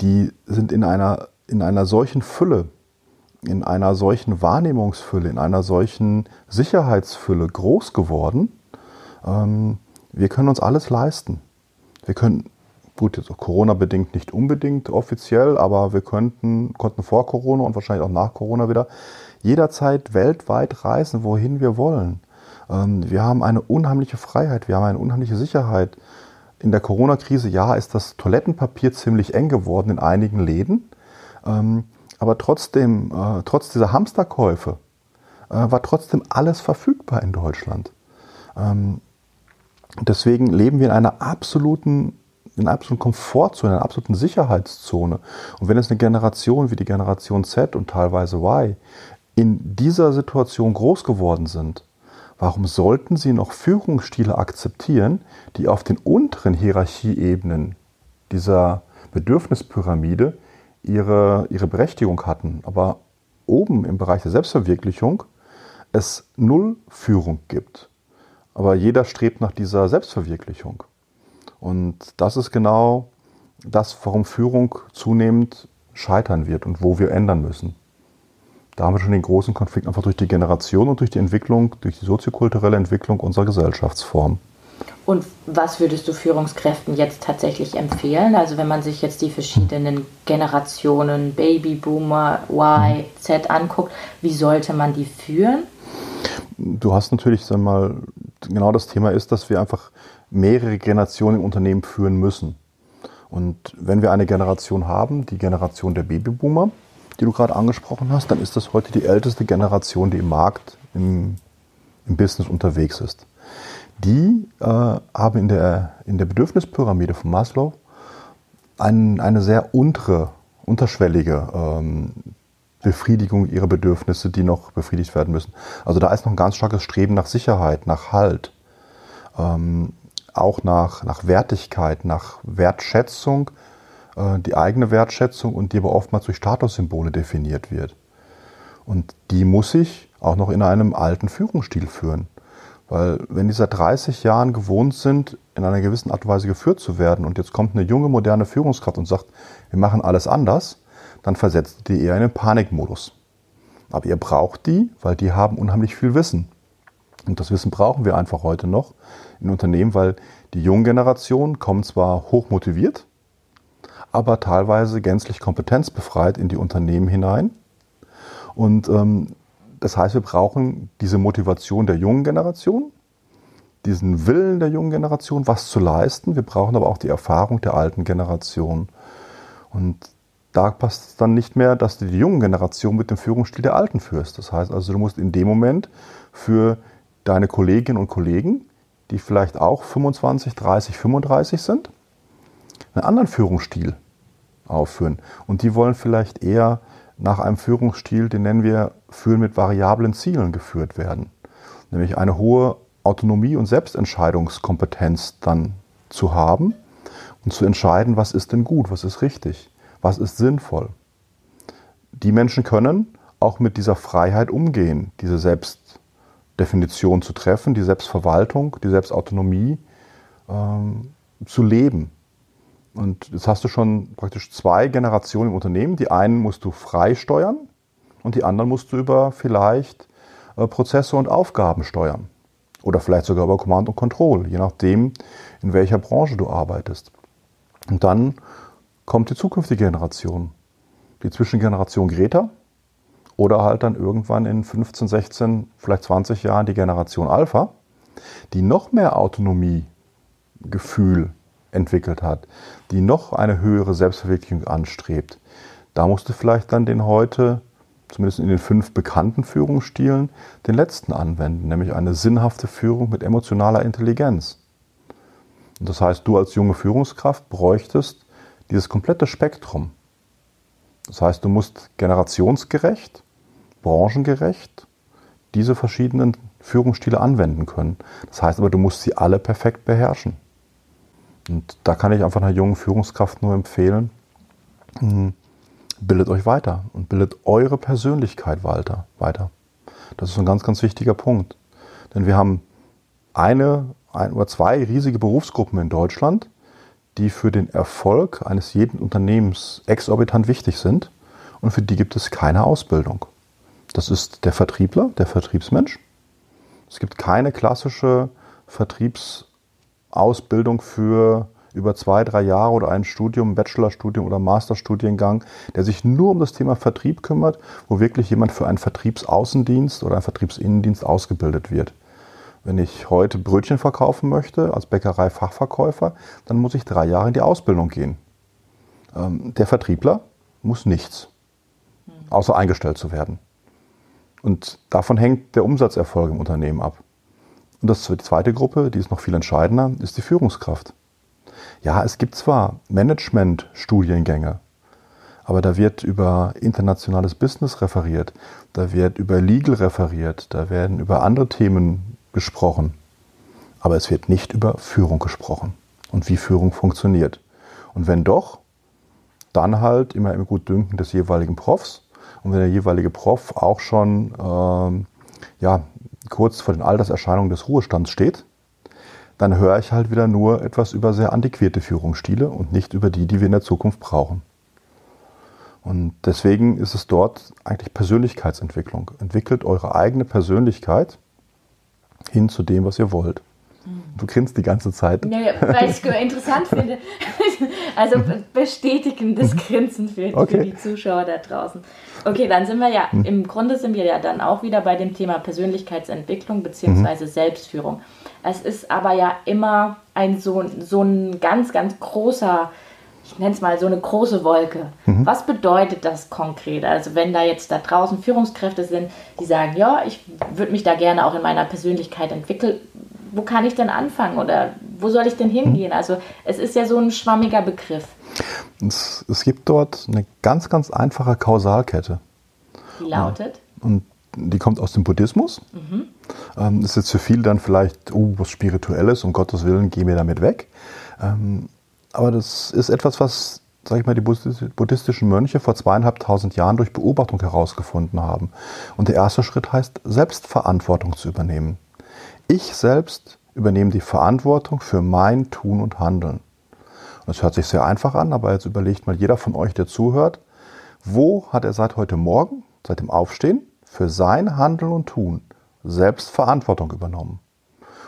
die sind in einer, in einer solchen Fülle, in einer solchen Wahrnehmungsfülle, in einer solchen Sicherheitsfülle groß geworden, ähm, wir können uns alles leisten. Wir können, gut, jetzt Corona-bedingt nicht unbedingt offiziell, aber wir könnten, konnten vor Corona und wahrscheinlich auch nach Corona wieder jederzeit weltweit reisen, wohin wir wollen. Ähm, wir haben eine unheimliche Freiheit, wir haben eine unheimliche Sicherheit. In der Corona-Krise, ja, ist das Toilettenpapier ziemlich eng geworden in einigen Läden. Ähm, aber trotzdem, äh, trotz dieser Hamsterkäufe, äh, war trotzdem alles verfügbar in Deutschland. Ähm, deswegen leben wir in einer absoluten, in einer absoluten Komfortzone, in einer absoluten Sicherheitszone. Und wenn es eine Generation wie die Generation Z und teilweise Y in dieser Situation groß geworden sind, warum sollten sie noch Führungsstile akzeptieren, die auf den unteren Hierarchieebenen dieser Bedürfnispyramide ihre, ihre Berechtigung hatten, aber oben im Bereich der Selbstverwirklichung es null Führung gibt. Aber jeder strebt nach dieser Selbstverwirklichung. Und das ist genau das, warum Führung zunehmend scheitern wird und wo wir ändern müssen. Da haben wir schon den großen Konflikt einfach durch die Generation und durch die Entwicklung, durch die soziokulturelle Entwicklung unserer Gesellschaftsform. Und was würdest du Führungskräften jetzt tatsächlich empfehlen? Also wenn man sich jetzt die verschiedenen Generationen Babyboomer, Y, Z anguckt, wie sollte man die führen? Du hast natürlich, sag mal, genau das Thema ist, dass wir einfach mehrere Generationen im Unternehmen führen müssen. Und wenn wir eine Generation haben, die Generation der Babyboomer, die du gerade angesprochen hast, dann ist das heute die älteste Generation, die im Markt, im, im Business unterwegs ist. Die äh, haben in der, in der Bedürfnispyramide von Maslow ein, eine sehr untere, unterschwellige ähm, Befriedigung ihrer Bedürfnisse, die noch befriedigt werden müssen. Also da ist noch ein ganz starkes Streben nach Sicherheit, nach Halt, ähm, auch nach, nach Wertigkeit, nach Wertschätzung, äh, die eigene Wertschätzung und die aber oftmals durch Statussymbole definiert wird. Und die muss ich auch noch in einem alten Führungsstil führen. Weil wenn die seit 30 Jahren gewohnt sind, in einer gewissen Art und Weise geführt zu werden und jetzt kommt eine junge, moderne Führungskraft und sagt, wir machen alles anders, dann versetzt die eher in den Panikmodus. Aber ihr braucht die, weil die haben unheimlich viel Wissen. Und das Wissen brauchen wir einfach heute noch in Unternehmen, weil die junge Generation kommt zwar hochmotiviert, aber teilweise gänzlich kompetenzbefreit in die Unternehmen hinein. Und ähm, das heißt, wir brauchen diese Motivation der jungen Generation, diesen Willen der jungen Generation, was zu leisten. Wir brauchen aber auch die Erfahrung der alten Generation. Und da passt es dann nicht mehr, dass du die junge Generation mit dem Führungsstil der Alten führst. Das heißt also, du musst in dem Moment für deine Kolleginnen und Kollegen, die vielleicht auch 25, 30, 35 sind, einen anderen Führungsstil aufführen. Und die wollen vielleicht eher nach einem Führungsstil, den nennen wir Führen mit variablen Zielen geführt werden. Nämlich eine hohe Autonomie und Selbstentscheidungskompetenz dann zu haben und zu entscheiden, was ist denn gut, was ist richtig, was ist sinnvoll. Die Menschen können auch mit dieser Freiheit umgehen, diese Selbstdefinition zu treffen, die Selbstverwaltung, die Selbstautonomie ähm, zu leben. Und jetzt hast du schon praktisch zwei Generationen im Unternehmen. Die einen musst du frei steuern und die anderen musst du über vielleicht äh, Prozesse und Aufgaben steuern. Oder vielleicht sogar über Command und Control, je nachdem, in welcher Branche du arbeitest. Und dann kommt die zukünftige Generation. Die Zwischengeneration Greta oder halt dann irgendwann in 15, 16, vielleicht 20 Jahren die Generation Alpha, die noch mehr Autonomie, Gefühl entwickelt hat, die noch eine höhere Selbstverwirklichung anstrebt. Da musst du vielleicht dann den heute, zumindest in den fünf bekannten Führungsstilen, den letzten anwenden, nämlich eine sinnhafte Führung mit emotionaler Intelligenz. Und das heißt, du als junge Führungskraft bräuchtest dieses komplette Spektrum. Das heißt, du musst generationsgerecht, branchengerecht diese verschiedenen Führungsstile anwenden können. Das heißt aber, du musst sie alle perfekt beherrschen. Und da kann ich einfach einer jungen Führungskraft nur empfehlen, hm, bildet euch weiter und bildet eure Persönlichkeit weiter. Das ist ein ganz, ganz wichtiger Punkt. Denn wir haben eine ein oder zwei riesige Berufsgruppen in Deutschland, die für den Erfolg eines jeden Unternehmens exorbitant wichtig sind und für die gibt es keine Ausbildung. Das ist der Vertriebler, der Vertriebsmensch. Es gibt keine klassische Vertriebsausbildung für über zwei, drei Jahre oder ein Studium, Bachelorstudium oder Masterstudiengang, der sich nur um das Thema Vertrieb kümmert, wo wirklich jemand für einen Vertriebsaußendienst oder einen Vertriebsinnendienst ausgebildet wird. Wenn ich heute Brötchen verkaufen möchte als Bäckerei-Fachverkäufer, dann muss ich drei Jahre in die Ausbildung gehen. Ähm, der Vertriebler muss nichts, außer eingestellt zu werden. Und davon hängt der Umsatzerfolg im Unternehmen ab. Und das, die zweite Gruppe, die ist noch viel entscheidender, ist die Führungskraft. Ja, es gibt zwar Management-Studiengänge, aber da wird über internationales Business referiert, da wird über Legal referiert, da werden über andere Themen gesprochen. Aber es wird nicht über Führung gesprochen und wie Führung funktioniert. Und wenn doch, dann halt immer im Gutdünken des jeweiligen Profs. Und wenn der jeweilige Prof auch schon ähm, ja, kurz vor den Alterserscheinungen des Ruhestands steht, dann höre ich halt wieder nur etwas über sehr antiquierte Führungsstile und nicht über die, die wir in der Zukunft brauchen. Und deswegen ist es dort eigentlich Persönlichkeitsentwicklung. Entwickelt eure eigene Persönlichkeit hin zu dem, was ihr wollt. Du grinst die ganze Zeit. Ja, ja, weil ich es interessant finde. Also bestätigendes Grinsen für, okay. für, die Zuschauer da draußen. Okay, dann sind wir ja, mhm. im Grunde sind wir ja dann auch wieder bei dem Thema Persönlichkeitsentwicklung bzw. Mhm. Selbstführung. Es ist aber ja immer ein so, so ein ganz, ganz großer ich nenne es mal so eine große Wolke. Mhm. Was bedeutet das konkret? Also wenn da jetzt da draußen Führungskräfte sind, die sagen, ja, ich würde mich da gerne auch in meiner Persönlichkeit entwickeln, wo kann ich denn anfangen oder wo soll ich denn hingehen? Mhm. Also es ist ja so ein schwammiger Begriff. Es, es gibt dort eine ganz, ganz einfache Kausalkette. Die lautet? Und die kommt aus dem Buddhismus. Mhm. Ähm, ist jetzt für viele dann vielleicht, oh, was Spirituelles, um Gottes Willen, geh mir damit weg. Ähm, aber das ist etwas, was, sag ich mal, die buddhistischen Mönche vor zweieinhalbtausend Jahren durch Beobachtung herausgefunden haben. Und der erste Schritt heißt, Selbstverantwortung zu übernehmen. Ich selbst übernehme die Verantwortung für mein Tun und Handeln. Und das hört sich sehr einfach an, aber jetzt überlegt mal jeder von euch, der zuhört, wo hat er seit heute Morgen, seit dem Aufstehen, für sein Handeln und Tun Selbstverantwortung übernommen?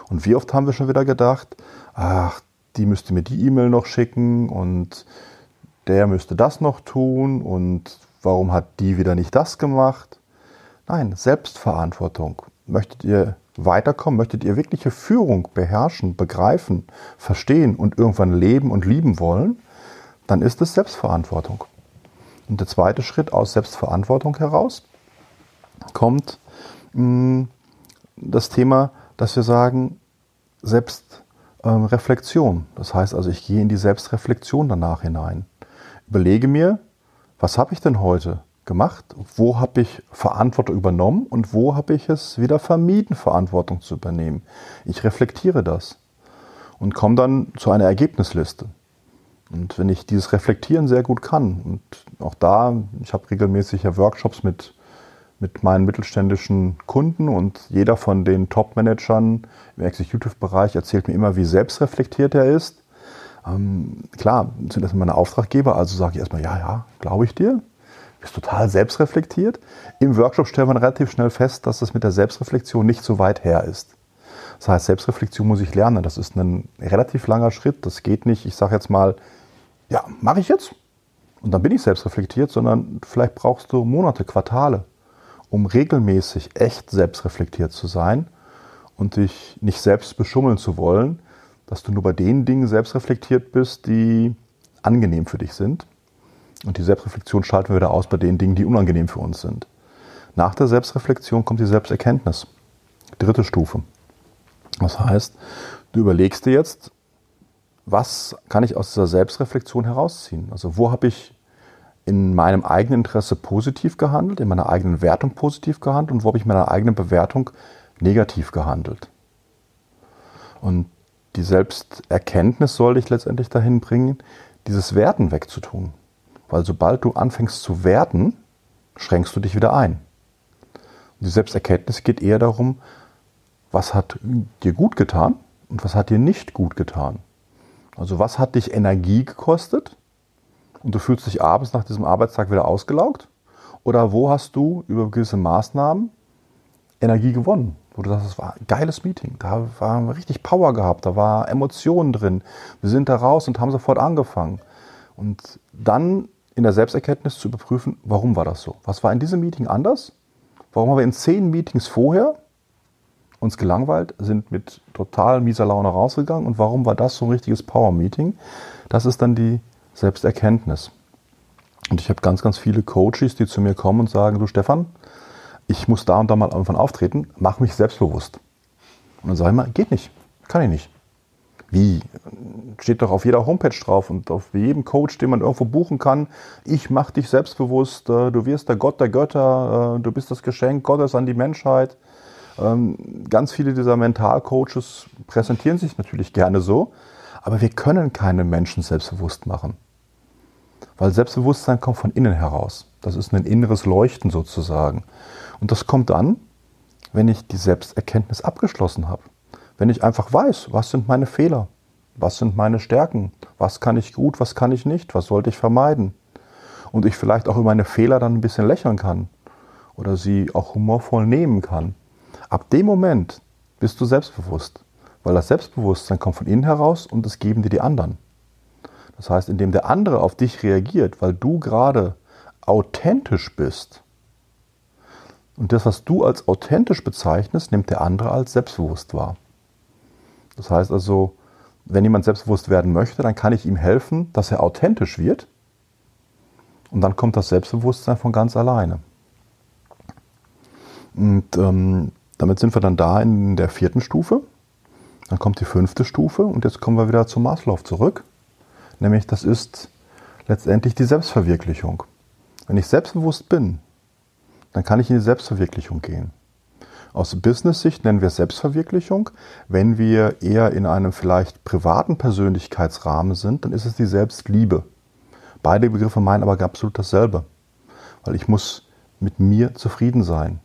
Und wie oft haben wir schon wieder gedacht, ach, die müsste mir die E-Mail noch schicken und der müsste das noch tun und warum hat die wieder nicht das gemacht? Nein, Selbstverantwortung. Möchtet ihr weiterkommen? Möchtet ihr wirkliche Führung beherrschen, begreifen, verstehen und irgendwann leben und lieben wollen? Dann ist es Selbstverantwortung. Und der zweite Schritt aus Selbstverantwortung heraus kommt mh, hm, das Thema, dass wir sagen, Selbstreflexion. Ähm, das heißt also, ich gehe in die Selbstreflexion danach hinein. Überlege mir, was habe ich denn heute gemacht? Wo habe ich Verantwortung übernommen und wo habe ich es wieder vermieden, Verantwortung zu übernehmen? Ich reflektiere das und komme dann zu einer Ergebnisliste. Und wenn ich dieses Reflektieren sehr gut kann, und auch da, ich habe regelmäßig ja Workshops mit, mit meinen mittelständischen Kunden und jeder von den Top-Managern im Executive-Bereich erzählt mir immer, wie selbstreflektiert er ist. Ähm, klar, sind das meine Auftraggeber, also sage ich erstmal, ja, ja, glaube ich dir. Bist total selbstreflektiert. Im Workshop stellt man relativ schnell fest, dass das mit der Selbstreflexion nicht so weit her ist. Das heißt, Selbstreflexion muss ich lernen. Das ist ein relativ langer Schritt. Das geht nicht, ich sage jetzt mal, ja, mache ich jetzt. Und dann bin ich selbstreflektiert, sondern vielleicht brauchst du Monate, Quartale, um regelmäßig echt selbstreflektiert zu sein und dich nicht selbst beschummeln zu wollen, dass du nur bei den Dingen selbstreflektiert bist, die angenehm für dich sind. Und die Selbstreflexion schalten wir wieder aus bei den Dingen, die unangenehm für uns sind. Nach der Selbstreflexion kommt die Selbsterkenntnis. Dritte Stufe. Das heißt, du überlegst dir jetzt, was kann ich aus dieser Selbstreflexion herausziehen? Also wo habe ich in meinem eigenen Interesse positiv gehandelt, in meiner eigenen Wertung positiv gehandelt und wo habe ich in meiner eigenen Bewertung negativ gehandelt? Und die Selbsterkenntnis soll dich letztendlich dahin bringen, dieses Werten wegzutun. Weil sobald du anfängst zu werten, schränkst du dich wieder ein. Und die Selbsterkenntnis geht eher darum, was hat dir gut getan und was hat dir nicht gut getan. Also was hat dich Energie gekostet und du fühlst dich abends nach diesem Arbeitstag wieder ausgelaugt? Oder wo hast du über gewisse Maßnahmen Energie gewonnen? Wo du sagst, das war ein geiles Meeting, da war richtig Power gehabt, da war Emotionen drin. Wir sind da raus und haben sofort angefangen. Und dann in der Selbsterkenntnis zu überprüfen, warum war das so? Was war in diesem Meeting anders? Warum haben wir in zehn Meetings vorher uns gelangweilt, sind mit total mieser Laune rausgegangen. Und warum war das so ein richtiges Power-Meeting? Das ist dann die Selbsterkenntnis. Und ich habe ganz, ganz viele Coaches, die zu mir kommen und sagen, du Stefan, ich muss da und da mal irgendwann auftreten, mach mich selbstbewusst. Und dann sage ich mal, geht nicht, kann ich nicht. Wie? Steht doch auf jeder Homepage drauf und auf jedem Coach, den man irgendwo buchen kann. Ich mach dich selbstbewusst, äh, du wirst der Gott der Götter, äh, du bist das Geschenk Gottes an die Menschheit. Ähm, ganz viele dieser Mentalcoaches präsentieren sich natürlich gerne so, aber wir können keine Menschen selbstbewusst machen. Weil Selbstbewusstsein kommt von innen heraus. Das ist ein inneres Leuchten sozusagen. Und das kommt dann, wenn ich die Selbsterkenntnis abgeschlossen habe. Wenn ich einfach weiß, was sind meine Fehler, was sind meine Stärken, was kann ich gut, was kann ich nicht, was sollte ich vermeiden. Und ich vielleicht auch über meine Fehler dann ein bisschen lächeln kann oder sie auch humorvoll nehmen kann. Ab dem Moment bist du selbstbewusst, weil das Selbstbewusstsein kommt von innen heraus und es geben dir die anderen. Das heißt, indem der andere auf dich reagiert, weil du gerade authentisch bist, und das, was du als authentisch bezeichnest, nimmt der andere als selbstbewusst wahr. Das heißt also, wenn jemand selbstbewusst werden möchte, dann kann ich ihm helfen, dass er authentisch wird. Und dann kommt das Selbstbewusstsein von ganz alleine. Und ähm, damit sind wir dann da in der vierten Stufe. Dann kommt die fünfte Stufe und jetzt kommen wir wieder zum Maslow zurück. Nämlich das ist letztendlich die Selbstverwirklichung. Wenn ich selbstbewusst bin, dann kann ich in die Selbstverwirklichung gehen. Aus Business-Sicht nennen wir es Selbstverwirklichung. Wenn wir eher in einem vielleicht privaten Persönlichkeitsrahmen sind, dann ist es die Selbstliebe. Beide Begriffe meinen aber absolut dasselbe. Weil ich muss mit mir zufrieden sein.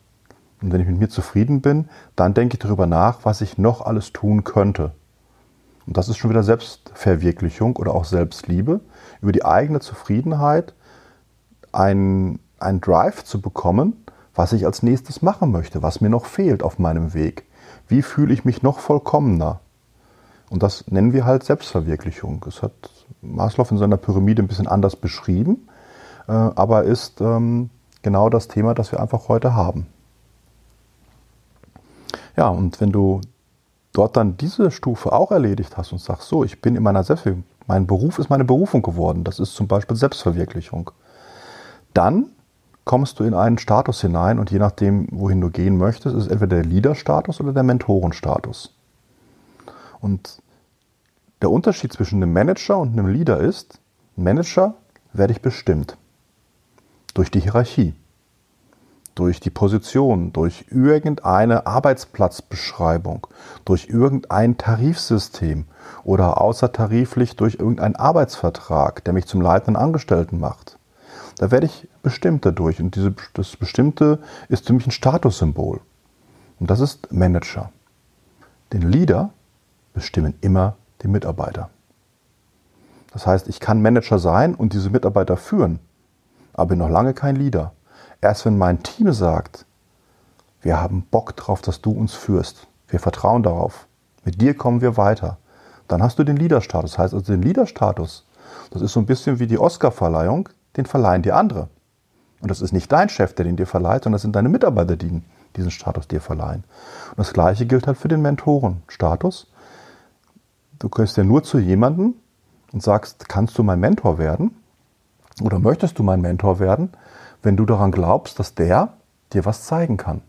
Und wenn ich mit mir zufrieden bin, dann denke ich darüber nach, was ich noch alles tun könnte. Und das ist schon wieder Selbstverwirklichung oder auch Selbstliebe, über die eigene Zufriedenheit ein, ein Drive zu bekommen, was ich als nächstes machen möchte, was mir noch fehlt auf meinem Weg. Wie fühle ich mich noch vollkommener? Und das nennen wir halt Selbstverwirklichung. Das hat Maslow in seiner Pyramide ein bisschen anders beschrieben, äh, aber ist ähm, genau das Thema, das wir einfach heute haben. Ja, und wenn du dort dann diese Stufe auch erledigt hast und sagst, so, ich bin in meiner Selbstverwirklichung, mein Beruf ist meine Berufung geworden, das ist zum Beispiel Selbstverwirklichung, dann kommst du in einen Status hinein und je nachdem, wohin du gehen möchtest, ist entweder der Leader-Status oder der Mentorenstatus. Und der Unterschied zwischen einem Manager und einem Leader ist, Manager werde ich bestimmt durch die Hierarchie, durch die Position, durch irgendeine Arbeitsplatzbeschreibung, durch irgendein Tarifsystem oder außertariflich durch irgendeinen Arbeitsvertrag, der mich zum leitenden Angestellten macht. Da werde ich bestimmt dadurch. Und diese, das Bestimmte ist für mich ein Statussymbol. Und das ist Manager. Den Leader bestimmen immer die Mitarbeiter. Das heißt, ich kann Manager sein und diese Mitarbeiter führen, aber bin noch lange kein Leader. Erst wenn mein Team sagt, wir haben Bock drauf, dass du uns führst, wir vertrauen darauf, mit dir kommen wir weiter, dann hast du den Leaderstatus. Das heißt also den Leaderstatus, das ist so ein bisschen wie die Oscarverleihung, den verleihen dir andere. Und das ist nicht dein Chef, der den dir verleiht, sondern das sind deine Mitarbeiter, die diesen Status dir verleihen. Und das Gleiche gilt halt für den Mentorenstatus. Du gehst ja nur zu jemandem und sagst, kannst du mein Mentor werden? Oder möchtest du mein Mentor werden, wenn du daran glaubst, dass der dir was zeigen kann?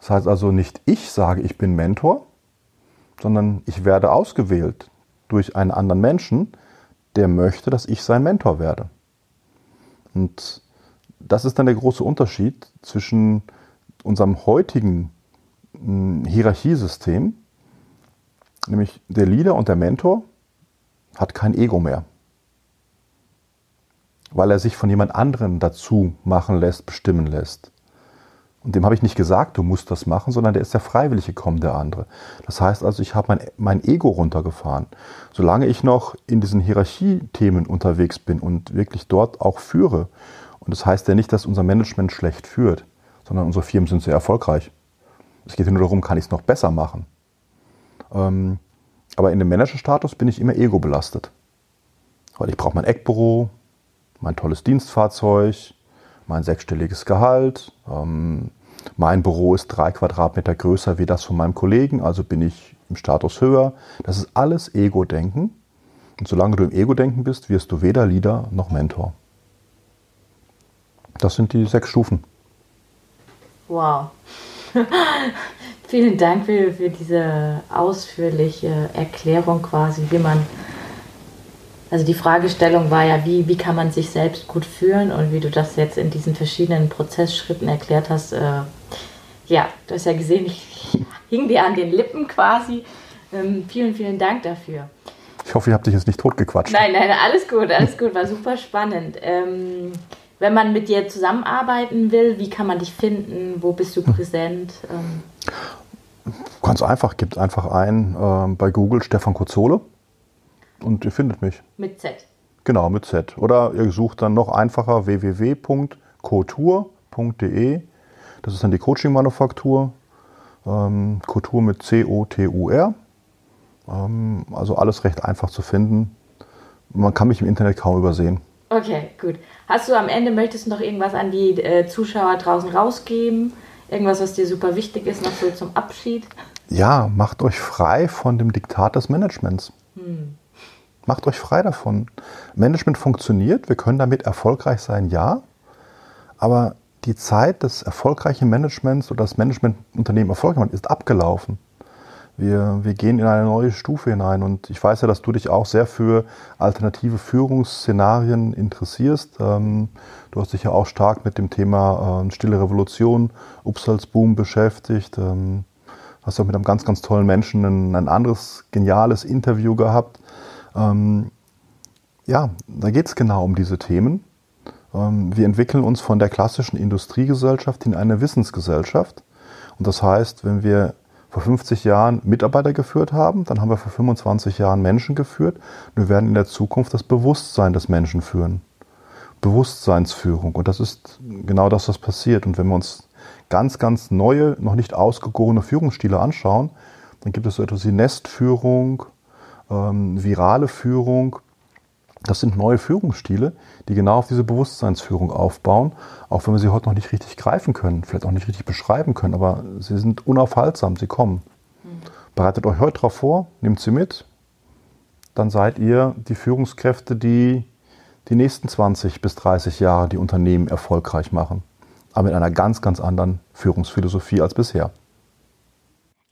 Das heißt also nicht ich sage, ich bin Mentor, sondern ich werde ausgewählt durch einen anderen Menschen, der möchte, dass ich sein Mentor werde. Und das ist dann der große Unterschied zwischen unserem heutigen hm, Hierarchiesystem, nämlich der Leader und der Mentor hat kein Ego mehr, weil er sich von jemand anderen dazu machen lässt, bestimmen lässt. Und dem habe ich nicht gesagt, du musst das machen, sondern der ist ja freiwillig gekommen, der andere. Das heißt also, ich habe mein, mein Ego runtergefahren. Solange ich noch in diesen Hierarchiethemen unterwegs bin und wirklich dort auch führe, und das heißt ja nicht, dass unser Management schlecht führt, sondern unsere Firmen sind sehr erfolgreich. Es geht nur darum, kann ich es noch besser machen. Ähm, aber in dem Managerstatus bin ich immer ego belastet. Weil ich brauche mein Eckbüro, mein tolles Dienstfahrzeug, mein sechsstelliges Gehalt. Ähm, mein Büro ist drei Quadratmeter größer wie das von meinem Kollegen, also bin ich im Status höher. Das ist alles Ego-Denken. Und solange du im Ego-Denken bist, wirst du weder Leader noch Mentor. Das sind die sechs Stufen. Wow. Vielen Dank für, für diese ausführliche Erklärung quasi, wie man also die Fragestellung war ja, wie, wie kann man sich selbst gut fühlen und wie du das jetzt in diesen verschiedenen Prozessschritten erklärt hast. Äh, ja, du hast ja gesehen, ich hing dir an den Lippen quasi. Ähm, vielen, vielen Dank dafür. Ich hoffe, ich habe dich jetzt nicht totgequatscht. Nein, nein, alles gut, alles gut, war super spannend. Ähm, wenn man mit dir zusammenarbeiten will, wie kann man dich finden? Wo bist du präsent? Ähm Ganz einfach, gibt einfach ein äh, bei Google Stefan Kurzole und ihr findet mich. Mit Z. Genau, mit Z. Oder ihr sucht dann noch einfacher www.cotur.de. Das ist dann die Coaching-Manufaktur. Ähm, Couture mit C-O-T-U-R. Ähm, also alles recht einfach zu finden. Man kann mich im Internet kaum übersehen. Okay, gut. Hast du am Ende, möchtest du noch irgendwas an die äh, Zuschauer draußen rausgeben? Irgendwas, was dir super wichtig ist, noch so zum Abschied? Ja, macht euch frei von dem Diktat des Managements. Hm. Macht euch frei davon. Management funktioniert, wir können damit erfolgreich sein, ja. Aber die Zeit des erfolgreichen Managements oder das Managementunternehmen erfolgreich macht, ist abgelaufen. Wir, wir gehen in eine neue Stufe hinein und ich weiß ja, dass du dich auch sehr für alternative Führungsszenarien interessierst. Ähm, du hast dich ja auch stark mit dem Thema äh, Stille Revolution, Upsalzboom beschäftigt. Ähm, hast auch mit einem ganz, ganz tollen Menschen ein, ein anderes geniales Interview gehabt. Ähm, ja, da geht es genau um diese Themen. Ähm, wir entwickeln uns von der klassischen Industriegesellschaft in eine Wissensgesellschaft. Und das heißt, wenn wir vor 50 Jahren Mitarbeiter geführt haben, dann haben wir vor 25 Jahren Menschen geführt. Wir werden in der Zukunft das Bewusstsein des Menschen führen. Bewusstseinsführung. Und das ist genau das, was passiert. Und wenn wir uns ganz, ganz neue, noch nicht ausgegorene Führungsstile anschauen, dann gibt es so etwas wie Nestführung, ähm, virale Führung. Das sind neue Führungsstile, die genau auf diese Bewusstseinsführung aufbauen, auch wenn wir sie heute noch nicht richtig greifen können, vielleicht auch nicht richtig beschreiben können, aber sie sind unaufhaltsam, sie kommen. Mhm. Bereitet euch heute darauf vor, nehmt sie mit, dann seid ihr die Führungskräfte, die die nächsten 20 bis 30 Jahre die Unternehmen erfolgreich machen. Aber mit einer ganz, ganz anderen Führungsphilosophie als bisher.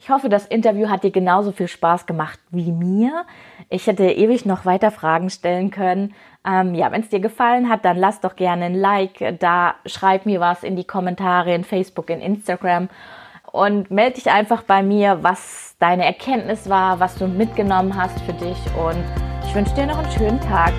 Ich hoffe, das Interview hat dir genauso viel Spaß gemacht wie mir. Ich hätte ewig noch weiter Fragen stellen können. Ähm, ja, wenn es dir gefallen hat, dann lass doch gerne ein Like da, schreib mir was in die Kommentare in Facebook, in Instagram und melde dich einfach bei mir, was deine Erkenntnis war, was du mitgenommen hast für dich und ich wünsche dir noch einen schönen Tag.